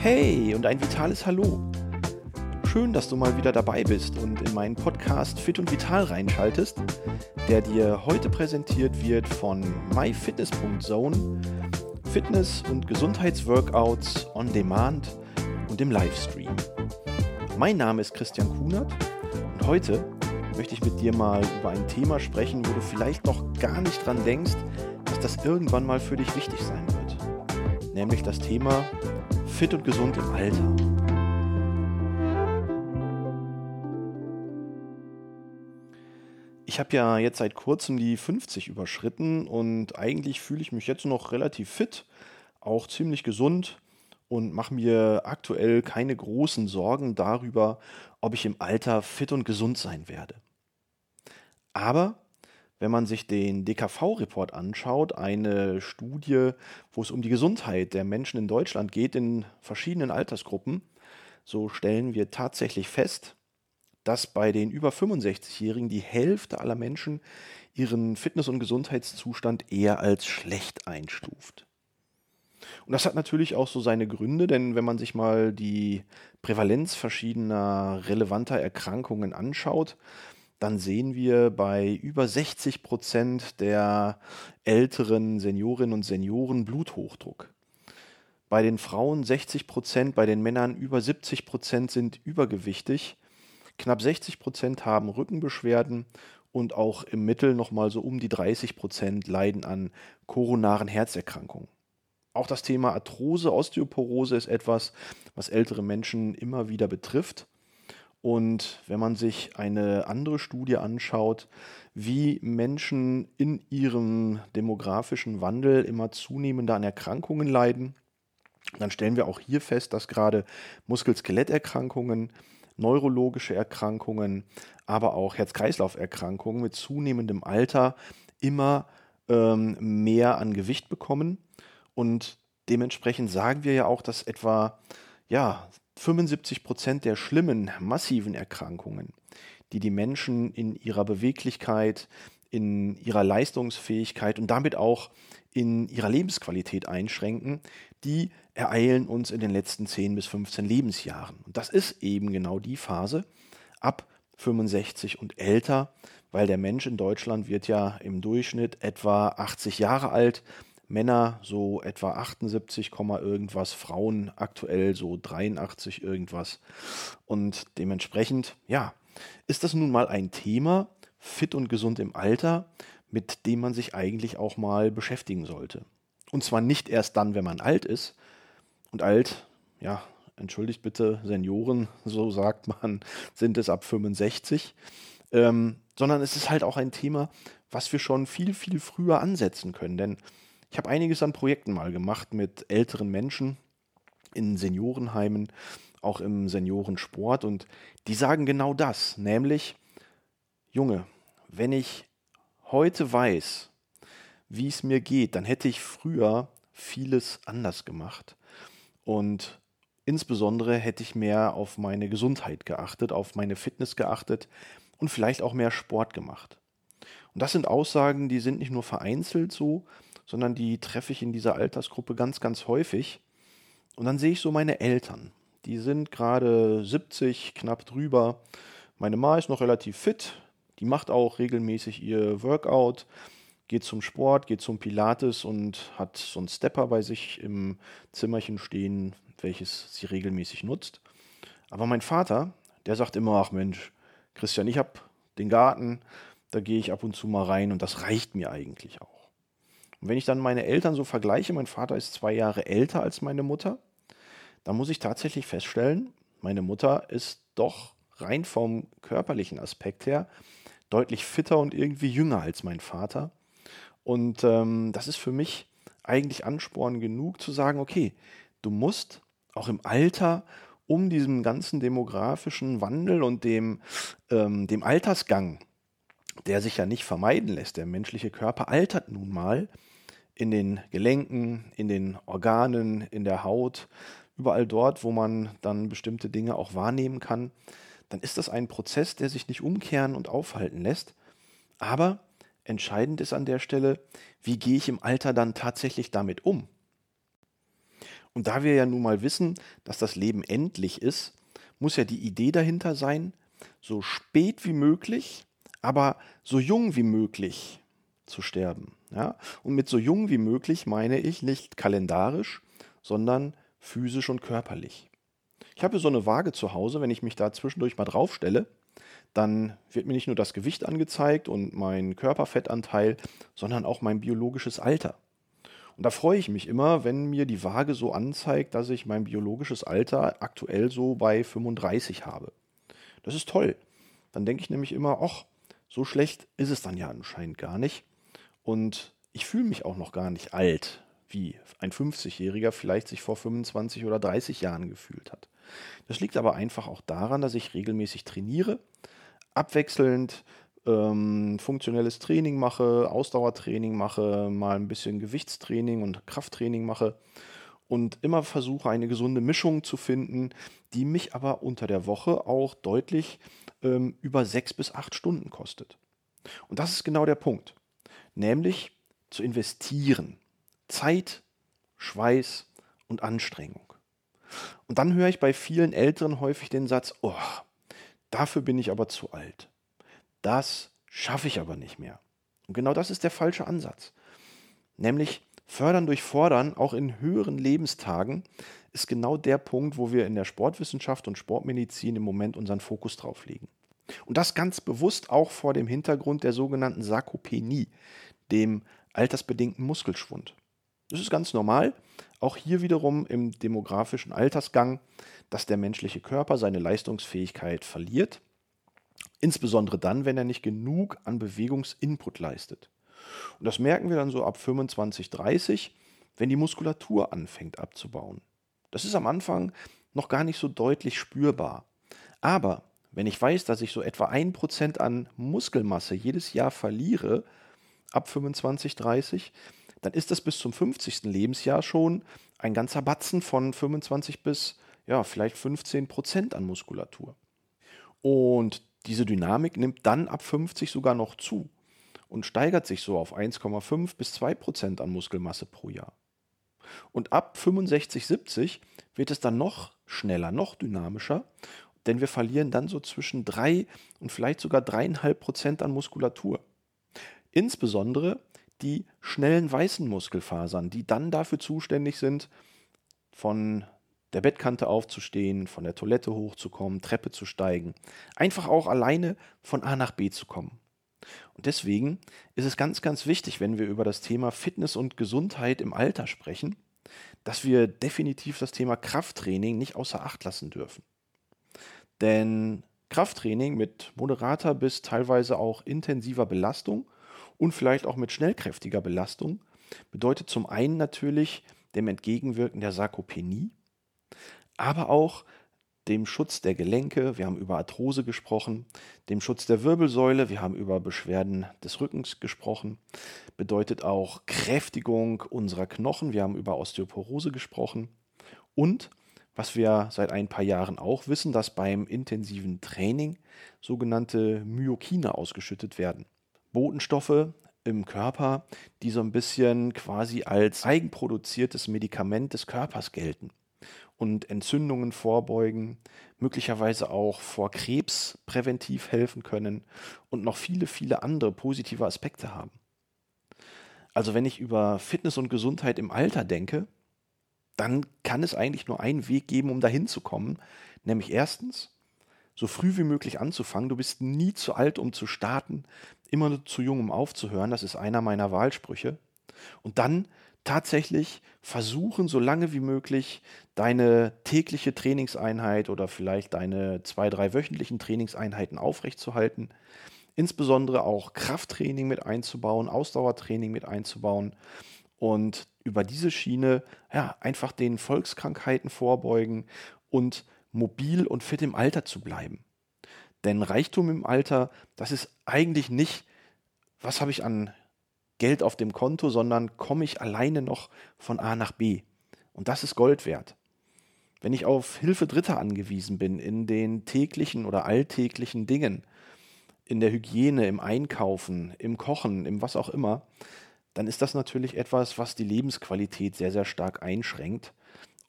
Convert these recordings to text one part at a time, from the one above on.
Hey und ein vitales Hallo. Schön, dass du mal wieder dabei bist und in meinen Podcast Fit und Vital reinschaltest, der dir heute präsentiert wird von myfitness.zone, Fitness- und Gesundheitsworkouts on Demand und im Livestream. Mein Name ist Christian Kunert und heute möchte ich mit dir mal über ein Thema sprechen, wo du vielleicht noch gar nicht dran denkst, das irgendwann mal für dich wichtig sein wird. Nämlich das Thema fit und gesund im Alter. Ich habe ja jetzt seit kurzem die 50 überschritten und eigentlich fühle ich mich jetzt noch relativ fit, auch ziemlich gesund und mache mir aktuell keine großen Sorgen darüber, ob ich im Alter fit und gesund sein werde. Aber wenn man sich den DKV-Report anschaut, eine Studie, wo es um die Gesundheit der Menschen in Deutschland geht, in verschiedenen Altersgruppen, so stellen wir tatsächlich fest, dass bei den über 65-Jährigen die Hälfte aller Menschen ihren Fitness- und Gesundheitszustand eher als schlecht einstuft. Und das hat natürlich auch so seine Gründe, denn wenn man sich mal die Prävalenz verschiedener relevanter Erkrankungen anschaut, dann sehen wir bei über 60 Prozent der älteren Seniorinnen und Senioren Bluthochdruck. Bei den Frauen 60 Prozent, bei den Männern über 70 Prozent sind übergewichtig. Knapp 60 Prozent haben Rückenbeschwerden und auch im Mittel nochmal so um die 30 Prozent leiden an koronaren Herzerkrankungen. Auch das Thema Arthrose, Osteoporose ist etwas, was ältere Menschen immer wieder betrifft. Und wenn man sich eine andere Studie anschaut, wie Menschen in ihrem demografischen Wandel immer zunehmender an Erkrankungen leiden, dann stellen wir auch hier fest, dass gerade Muskel-Skeletterkrankungen, neurologische Erkrankungen, aber auch Herz-Kreislauf-Erkrankungen mit zunehmendem Alter immer ähm, mehr an Gewicht bekommen. Und dementsprechend sagen wir ja auch, dass etwa ja, 75 Prozent der schlimmen, massiven Erkrankungen, die die Menschen in ihrer Beweglichkeit, in ihrer Leistungsfähigkeit und damit auch in ihrer Lebensqualität einschränken, die ereilen uns in den letzten 10 bis 15 Lebensjahren. Und das ist eben genau die Phase ab 65 und älter, weil der Mensch in Deutschland wird ja im Durchschnitt etwa 80 Jahre alt. Männer so etwa 78, irgendwas, Frauen aktuell so 83 irgendwas. Und dementsprechend, ja, ist das nun mal ein Thema, fit und gesund im Alter, mit dem man sich eigentlich auch mal beschäftigen sollte. Und zwar nicht erst dann, wenn man alt ist. Und alt, ja, entschuldigt bitte, Senioren, so sagt man, sind es ab 65. Ähm, sondern es ist halt auch ein Thema, was wir schon viel, viel früher ansetzen können. Denn ich habe einiges an Projekten mal gemacht mit älteren Menschen in Seniorenheimen, auch im Seniorensport und die sagen genau das, nämlich, Junge, wenn ich heute weiß, wie es mir geht, dann hätte ich früher vieles anders gemacht. Und insbesondere hätte ich mehr auf meine Gesundheit geachtet, auf meine Fitness geachtet und vielleicht auch mehr Sport gemacht. Und das sind Aussagen, die sind nicht nur vereinzelt so, sondern die treffe ich in dieser Altersgruppe ganz, ganz häufig. Und dann sehe ich so meine Eltern. Die sind gerade 70, knapp drüber. Meine Ma ist noch relativ fit. Die macht auch regelmäßig ihr Workout, geht zum Sport, geht zum Pilates und hat so einen Stepper bei sich im Zimmerchen stehen, welches sie regelmäßig nutzt. Aber mein Vater, der sagt immer, ach Mensch, Christian, ich habe den Garten, da gehe ich ab und zu mal rein und das reicht mir eigentlich auch. Und wenn ich dann meine Eltern so vergleiche, mein Vater ist zwei Jahre älter als meine Mutter, dann muss ich tatsächlich feststellen, meine Mutter ist doch rein vom körperlichen Aspekt her deutlich fitter und irgendwie jünger als mein Vater. Und ähm, das ist für mich eigentlich Ansporn genug zu sagen, okay, du musst auch im Alter um diesem ganzen demografischen Wandel und dem, ähm, dem Altersgang, der sich ja nicht vermeiden lässt, der menschliche Körper altert nun mal, in den Gelenken, in den Organen, in der Haut, überall dort, wo man dann bestimmte Dinge auch wahrnehmen kann, dann ist das ein Prozess, der sich nicht umkehren und aufhalten lässt. Aber Entscheidend ist an der Stelle, wie gehe ich im Alter dann tatsächlich damit um? Und da wir ja nun mal wissen, dass das Leben endlich ist, muss ja die Idee dahinter sein, so spät wie möglich, aber so jung wie möglich zu sterben. Ja? Und mit so jung wie möglich meine ich nicht kalendarisch, sondern physisch und körperlich. Ich habe so eine Waage zu Hause, wenn ich mich da zwischendurch mal draufstelle, dann wird mir nicht nur das Gewicht angezeigt und mein Körperfettanteil, sondern auch mein biologisches Alter. Und da freue ich mich immer, wenn mir die Waage so anzeigt, dass ich mein biologisches Alter aktuell so bei 35 habe. Das ist toll. Dann denke ich nämlich immer, ach, so schlecht ist es dann ja anscheinend gar nicht. Und ich fühle mich auch noch gar nicht alt, wie ein 50-Jähriger vielleicht sich vor 25 oder 30 Jahren gefühlt hat. Das liegt aber einfach auch daran, dass ich regelmäßig trainiere, abwechselnd ähm, funktionelles Training mache, Ausdauertraining mache, mal ein bisschen Gewichtstraining und Krafttraining mache und immer versuche, eine gesunde Mischung zu finden, die mich aber unter der Woche auch deutlich ähm, über sechs bis acht Stunden kostet. Und das ist genau der Punkt, nämlich zu investieren. Zeit, Schweiß und Anstrengung. Und dann höre ich bei vielen Älteren häufig den Satz, oh, dafür bin ich aber zu alt. Das schaffe ich aber nicht mehr. Und genau das ist der falsche Ansatz. Nämlich fördern durch fordern, auch in höheren Lebenstagen, ist genau der Punkt, wo wir in der Sportwissenschaft und Sportmedizin im Moment unseren Fokus drauf legen. Und das ganz bewusst auch vor dem Hintergrund der sogenannten Sarkopenie, dem altersbedingten Muskelschwund. Das ist ganz normal, auch hier wiederum im demografischen Altersgang, dass der menschliche Körper seine Leistungsfähigkeit verliert, insbesondere dann, wenn er nicht genug an Bewegungsinput leistet. Und das merken wir dann so ab 25, 30, wenn die Muskulatur anfängt abzubauen. Das ist am Anfang noch gar nicht so deutlich spürbar. Aber wenn ich weiß, dass ich so etwa 1% an Muskelmasse jedes Jahr verliere, ab 25, 30, dann ist das bis zum 50. Lebensjahr schon ein ganzer Batzen von 25 bis ja, vielleicht 15 Prozent an Muskulatur. Und diese Dynamik nimmt dann ab 50 sogar noch zu und steigert sich so auf 1,5 bis 2 Prozent an Muskelmasse pro Jahr. Und ab 65, 70 wird es dann noch schneller, noch dynamischer denn wir verlieren dann so zwischen 3 und vielleicht sogar 3,5 Prozent an Muskulatur. Insbesondere die schnellen weißen Muskelfasern, die dann dafür zuständig sind, von der Bettkante aufzustehen, von der Toilette hochzukommen, Treppe zu steigen, einfach auch alleine von A nach B zu kommen. Und deswegen ist es ganz, ganz wichtig, wenn wir über das Thema Fitness und Gesundheit im Alter sprechen, dass wir definitiv das Thema Krafttraining nicht außer Acht lassen dürfen. Denn Krafttraining mit moderater bis teilweise auch intensiver Belastung und vielleicht auch mit schnellkräftiger Belastung bedeutet zum einen natürlich dem Entgegenwirken der Sarkopenie, aber auch dem Schutz der Gelenke, wir haben über Arthrose gesprochen, dem Schutz der Wirbelsäule, wir haben über Beschwerden des Rückens gesprochen, bedeutet auch Kräftigung unserer Knochen, wir haben über Osteoporose gesprochen. Und was wir seit ein paar Jahren auch wissen, dass beim intensiven Training sogenannte Myokine ausgeschüttet werden. Botenstoffe im Körper, die so ein bisschen quasi als eigenproduziertes Medikament des Körpers gelten und Entzündungen vorbeugen, möglicherweise auch vor Krebs präventiv helfen können und noch viele, viele andere positive Aspekte haben. Also wenn ich über Fitness und Gesundheit im Alter denke, dann kann es eigentlich nur einen Weg geben, um dahin zu kommen. Nämlich erstens, so früh wie möglich anzufangen. Du bist nie zu alt, um zu starten, immer nur zu jung, um aufzuhören. Das ist einer meiner Wahlsprüche. Und dann tatsächlich versuchen, so lange wie möglich deine tägliche Trainingseinheit oder vielleicht deine zwei, drei wöchentlichen Trainingseinheiten aufrechtzuerhalten. Insbesondere auch Krafttraining mit einzubauen, Ausdauertraining mit einzubauen und über diese Schiene ja, einfach den Volkskrankheiten vorbeugen und mobil und fit im Alter zu bleiben. Denn Reichtum im Alter, das ist eigentlich nicht, was habe ich an Geld auf dem Konto, sondern komme ich alleine noch von A nach B. Und das ist Gold wert. Wenn ich auf Hilfe Dritter angewiesen bin in den täglichen oder alltäglichen Dingen, in der Hygiene, im Einkaufen, im Kochen, im was auch immer, dann ist das natürlich etwas, was die Lebensqualität sehr, sehr stark einschränkt.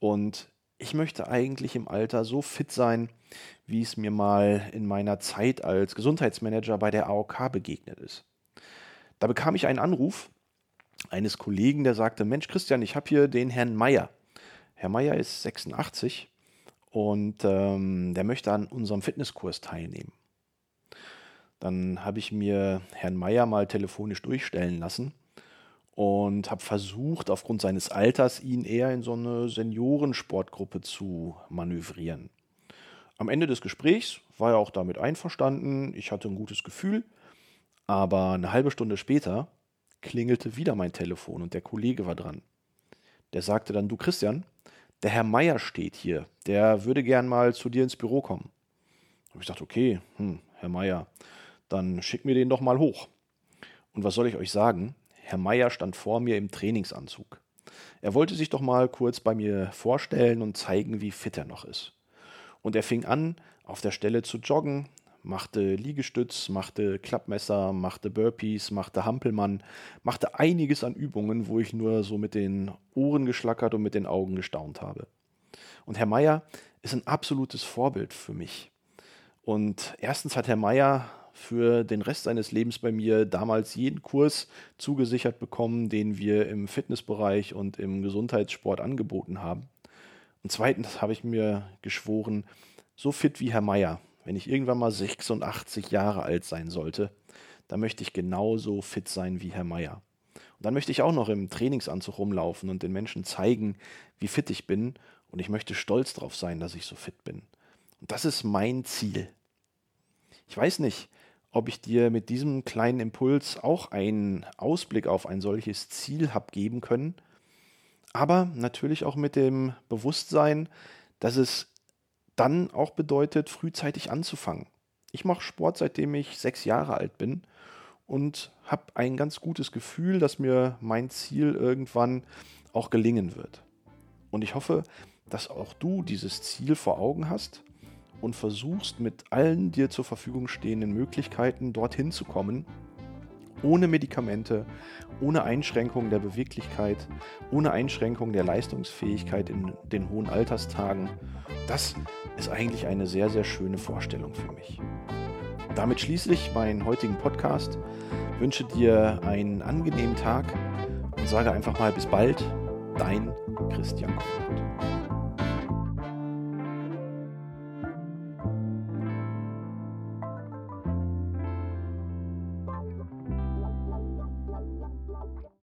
Und ich möchte eigentlich im Alter so fit sein, wie es mir mal in meiner Zeit als Gesundheitsmanager bei der AOK begegnet ist. Da bekam ich einen Anruf eines Kollegen, der sagte, Mensch Christian, ich habe hier den Herrn Meier. Herr Meier ist 86 und ähm, der möchte an unserem Fitnesskurs teilnehmen. Dann habe ich mir Herrn Meier mal telefonisch durchstellen lassen und habe versucht, aufgrund seines Alters ihn eher in so eine Seniorensportgruppe zu manövrieren. Am Ende des Gesprächs war er auch damit einverstanden, ich hatte ein gutes Gefühl, aber eine halbe Stunde später klingelte wieder mein Telefon und der Kollege war dran. Der sagte dann, du Christian, der Herr Meier steht hier, der würde gern mal zu dir ins Büro kommen. Und ich dachte, okay, hm, Herr Meier, dann schick mir den doch mal hoch. Und was soll ich euch sagen? Herr Meier stand vor mir im Trainingsanzug. Er wollte sich doch mal kurz bei mir vorstellen und zeigen, wie fit er noch ist. Und er fing an, auf der Stelle zu joggen, machte Liegestütz, machte Klappmesser, machte Burpees, machte Hampelmann, machte einiges an Übungen, wo ich nur so mit den Ohren geschlackert und mit den Augen gestaunt habe. Und Herr Meier ist ein absolutes Vorbild für mich. Und erstens hat Herr Meier für den Rest seines Lebens bei mir damals jeden Kurs zugesichert bekommen, den wir im Fitnessbereich und im Gesundheitssport angeboten haben. Und zweitens habe ich mir geschworen, so fit wie Herr Meier, wenn ich irgendwann mal 86 Jahre alt sein sollte, dann möchte ich genauso fit sein wie Herr Meier. Und dann möchte ich auch noch im Trainingsanzug rumlaufen und den Menschen zeigen, wie fit ich bin. Und ich möchte stolz darauf sein, dass ich so fit bin. Und das ist mein Ziel. Ich weiß nicht, ob ich dir mit diesem kleinen Impuls auch einen Ausblick auf ein solches Ziel habe geben können, aber natürlich auch mit dem Bewusstsein, dass es dann auch bedeutet, frühzeitig anzufangen. Ich mache Sport, seitdem ich sechs Jahre alt bin und habe ein ganz gutes Gefühl, dass mir mein Ziel irgendwann auch gelingen wird. Und ich hoffe, dass auch du dieses Ziel vor Augen hast und versuchst mit allen dir zur Verfügung stehenden Möglichkeiten dorthin zu kommen, ohne Medikamente, ohne Einschränkung der Beweglichkeit, ohne Einschränkung der Leistungsfähigkeit in den hohen Alterstagen. Das ist eigentlich eine sehr, sehr schöne Vorstellung für mich. Damit schließe ich meinen heutigen Podcast, wünsche dir einen angenehmen Tag und sage einfach mal bis bald, dein Christian Kuhnert.